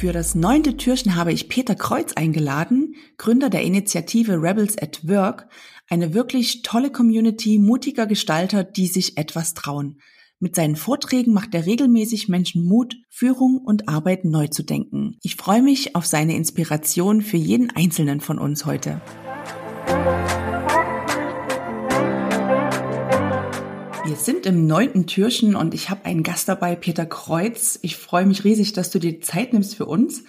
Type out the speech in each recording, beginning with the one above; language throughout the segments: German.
Für das neunte Türchen habe ich Peter Kreuz eingeladen, Gründer der Initiative Rebels at Work, eine wirklich tolle Community mutiger Gestalter, die sich etwas trauen. Mit seinen Vorträgen macht er regelmäßig Menschen Mut, Führung und Arbeit neu zu denken. Ich freue mich auf seine Inspiration für jeden Einzelnen von uns heute. Wir sind im neunten Türchen und ich habe einen Gast dabei, Peter Kreuz. Ich freue mich riesig, dass du dir Zeit nimmst für uns.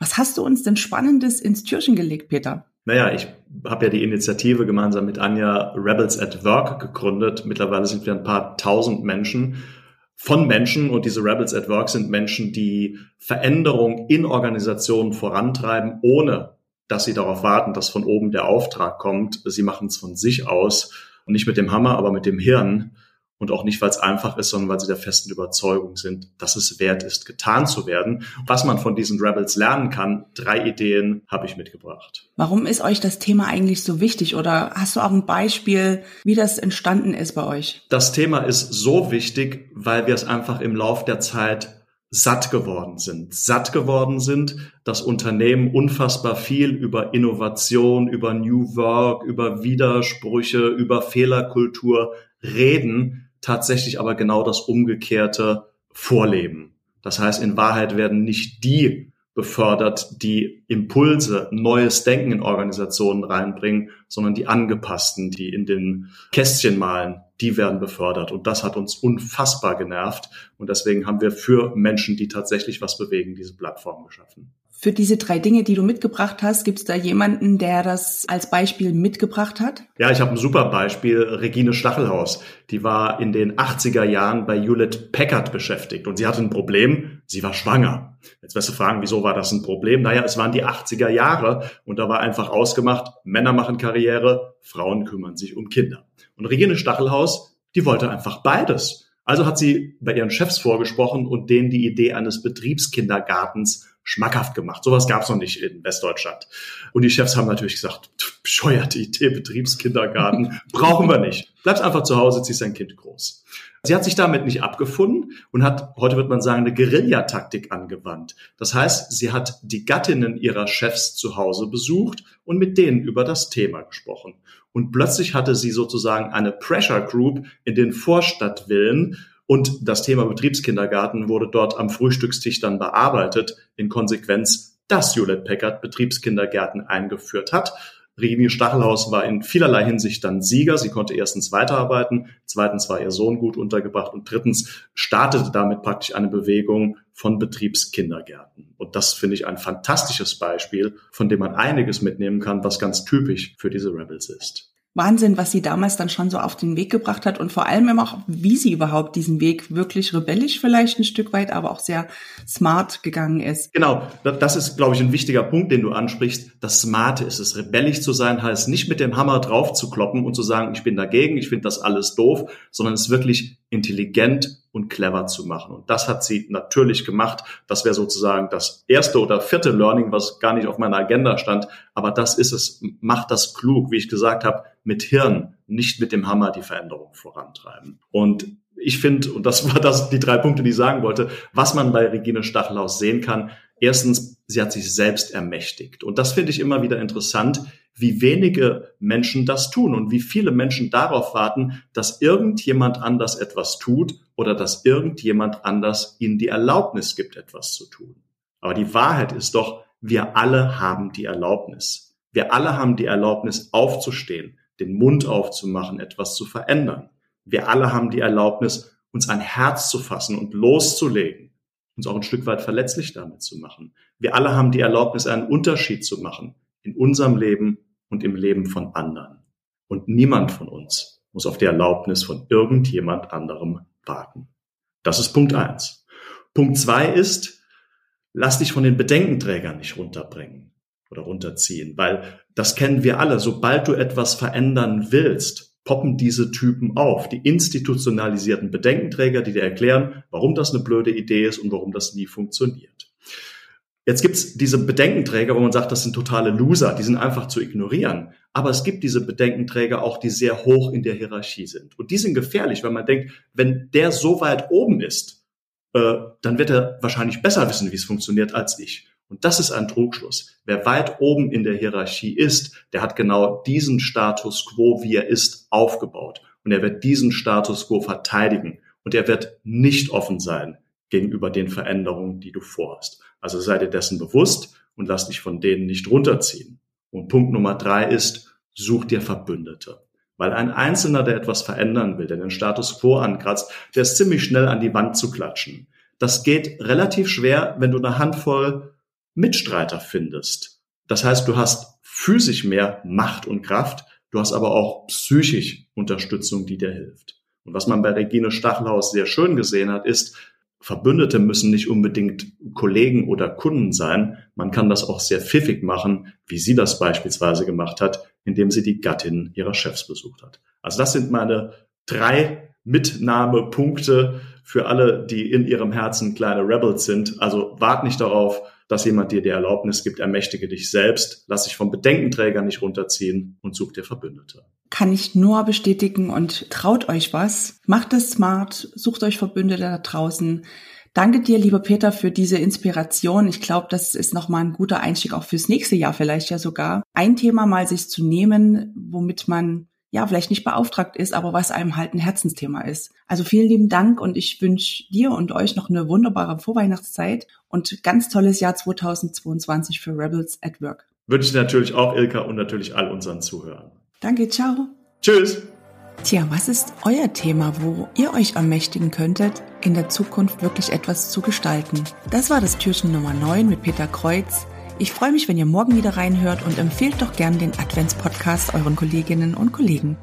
Was hast du uns denn Spannendes ins Türchen gelegt, Peter? Naja, ich habe ja die Initiative gemeinsam mit Anja Rebels at Work gegründet. Mittlerweile sind wir ein paar tausend Menschen von Menschen und diese Rebels at Work sind Menschen, die Veränderung in Organisationen vorantreiben, ohne dass sie darauf warten, dass von oben der Auftrag kommt. Sie machen es von sich aus und nicht mit dem Hammer, aber mit dem Hirn und auch nicht, weil es einfach ist, sondern weil sie der festen Überzeugung sind, dass es wert ist, getan zu werden. Was man von diesen Rebels lernen kann, drei Ideen habe ich mitgebracht. Warum ist euch das Thema eigentlich so wichtig oder hast du auch ein Beispiel, wie das entstanden ist bei euch? Das Thema ist so wichtig, weil wir es einfach im Lauf der Zeit satt geworden sind. Satt geworden sind, dass Unternehmen unfassbar viel über Innovation, über New Work, über Widersprüche, über Fehlerkultur reden, tatsächlich aber genau das Umgekehrte vorleben. Das heißt, in Wahrheit werden nicht die befördert, die Impulse, neues Denken in Organisationen reinbringen, sondern die angepassten, die in den Kästchen malen, die werden befördert. Und das hat uns unfassbar genervt. Und deswegen haben wir für Menschen, die tatsächlich was bewegen, diese Plattform geschaffen. Für diese drei Dinge, die du mitgebracht hast, gibt es da jemanden, der das als Beispiel mitgebracht hat? Ja, ich habe ein super Beispiel. Regine Stachelhaus. Die war in den 80er Jahren bei Hewlett Packard beschäftigt und sie hatte ein Problem. Sie war schwanger. Jetzt wirst du fragen, wieso war das ein Problem? Naja, es waren die 80er Jahre und da war einfach ausgemacht, Männer machen Karriere, Frauen kümmern sich um Kinder. Und Regine Stachelhaus, die wollte einfach beides. Also hat sie bei ihren Chefs vorgesprochen und denen die Idee eines Betriebskindergartens schmackhaft gemacht. Sowas gab es noch nicht in Westdeutschland. Und die Chefs haben natürlich gesagt, bescheuerte Idee, Betriebskindergarten, brauchen wir nicht. Bleibst einfach zu Hause, ziehst dein Kind groß. Sie hat sich damit nicht abgefunden und hat, heute wird man sagen, eine Guerillataktik angewandt. Das heißt, sie hat die Gattinnen ihrer Chefs zu Hause besucht und mit denen über das Thema gesprochen. Und plötzlich hatte sie sozusagen eine Pressure Group in den Vorstadtvillen und das Thema Betriebskindergarten wurde dort am Frühstückstisch dann bearbeitet, in Konsequenz, dass Hewlett Packard Betriebskindergärten eingeführt hat. Regine Stachelhaus war in vielerlei Hinsicht dann Sieger. Sie konnte erstens weiterarbeiten, zweitens war ihr Sohn gut untergebracht und drittens startete damit praktisch eine Bewegung von Betriebskindergärten. Und das finde ich ein fantastisches Beispiel, von dem man einiges mitnehmen kann, was ganz typisch für diese Rebels ist. Wahnsinn, was sie damals dann schon so auf den Weg gebracht hat und vor allem immer auch, wie sie überhaupt diesen Weg wirklich rebellisch vielleicht ein Stück weit, aber auch sehr smart gegangen ist. Genau, das ist, glaube ich, ein wichtiger Punkt, den du ansprichst. Das Smarte ist es. Rebellisch zu sein heißt nicht mit dem Hammer drauf zu kloppen und zu sagen, ich bin dagegen, ich finde das alles doof, sondern es wirklich intelligent und clever zu machen. Und das hat sie natürlich gemacht. Das wäre sozusagen das erste oder vierte Learning, was gar nicht auf meiner Agenda stand. Aber das ist es. Macht das klug, wie ich gesagt habe, mit Hirn, nicht mit dem Hammer die Veränderung vorantreiben. Und ich finde, und das war das, die drei Punkte, die ich sagen wollte, was man bei Regine Stachelhaus sehen kann. Erstens, sie hat sich selbst ermächtigt. Und das finde ich immer wieder interessant, wie wenige Menschen das tun und wie viele Menschen darauf warten, dass irgendjemand anders etwas tut oder dass irgendjemand anders ihnen die Erlaubnis gibt, etwas zu tun. Aber die Wahrheit ist doch, wir alle haben die Erlaubnis. Wir alle haben die Erlaubnis aufzustehen, den Mund aufzumachen, etwas zu verändern. Wir alle haben die Erlaubnis, uns ein Herz zu fassen und loszulegen, uns auch ein Stück weit verletzlich damit zu machen. Wir alle haben die Erlaubnis, einen Unterschied zu machen in unserem Leben und im Leben von anderen. Und niemand von uns muss auf die Erlaubnis von irgendjemand anderem warten. Das ist Punkt eins. Punkt zwei ist, lass dich von den Bedenkenträgern nicht runterbringen oder runterziehen, weil das kennen wir alle. Sobald du etwas verändern willst, poppen diese Typen auf. Die institutionalisierten Bedenkenträger, die dir erklären, warum das eine blöde Idee ist und warum das nie funktioniert. Jetzt gibt's diese Bedenkenträger, wo man sagt, das sind totale Loser, die sind einfach zu ignorieren. Aber es gibt diese Bedenkenträger auch, die sehr hoch in der Hierarchie sind. Und die sind gefährlich, weil man denkt, wenn der so weit oben ist, äh, dann wird er wahrscheinlich besser wissen, wie es funktioniert, als ich. Und das ist ein Trugschluss. Wer weit oben in der Hierarchie ist, der hat genau diesen Status quo, wie er ist, aufgebaut. Und er wird diesen Status quo verteidigen. Und er wird nicht offen sein gegenüber den Veränderungen, die du vorhast. Also sei dir dessen bewusst und lass dich von denen nicht runterziehen. Und Punkt Nummer drei ist, such dir Verbündete. Weil ein Einzelner, der etwas verändern will, der den Status quo ankratzt, der ist ziemlich schnell an die Wand zu klatschen. Das geht relativ schwer, wenn du eine Handvoll Mitstreiter findest. Das heißt, du hast physisch mehr Macht und Kraft, du hast aber auch psychisch Unterstützung, die dir hilft. Und was man bei Regine Stachelhaus sehr schön gesehen hat, ist, Verbündete müssen nicht unbedingt Kollegen oder Kunden sein. Man kann das auch sehr pfiffig machen, wie sie das beispielsweise gemacht hat, indem sie die Gattin ihrer Chefs besucht hat. Also das sind meine drei Mitnahmepunkte für alle, die in ihrem Herzen kleine Rebels sind. Also wart nicht darauf, dass jemand dir die Erlaubnis gibt, ermächtige dich selbst, lass dich vom Bedenkenträger nicht runterziehen und such dir Verbündete. Kann ich nur bestätigen und traut euch was. Macht es smart, sucht euch Verbündete da draußen. Danke dir, lieber Peter, für diese Inspiration. Ich glaube, das ist nochmal ein guter Einstieg auch fürs nächste Jahr vielleicht ja sogar. Ein Thema mal sich zu nehmen, womit man ja, vielleicht nicht beauftragt ist, aber was einem halt ein Herzensthema ist. Also vielen lieben Dank und ich wünsche dir und euch noch eine wunderbare Vorweihnachtszeit und ganz tolles Jahr 2022 für Rebels at Work. Wünsche ich natürlich auch Ilka und natürlich all unseren Zuhörern. Danke, ciao. Tschüss. Tja, was ist euer Thema, wo ihr euch ermächtigen könntet, in der Zukunft wirklich etwas zu gestalten? Das war das Türchen Nummer 9 mit Peter Kreuz. Ich freue mich, wenn ihr morgen wieder reinhört und empfehlt doch gern den Adventspodcast euren Kolleginnen und Kollegen.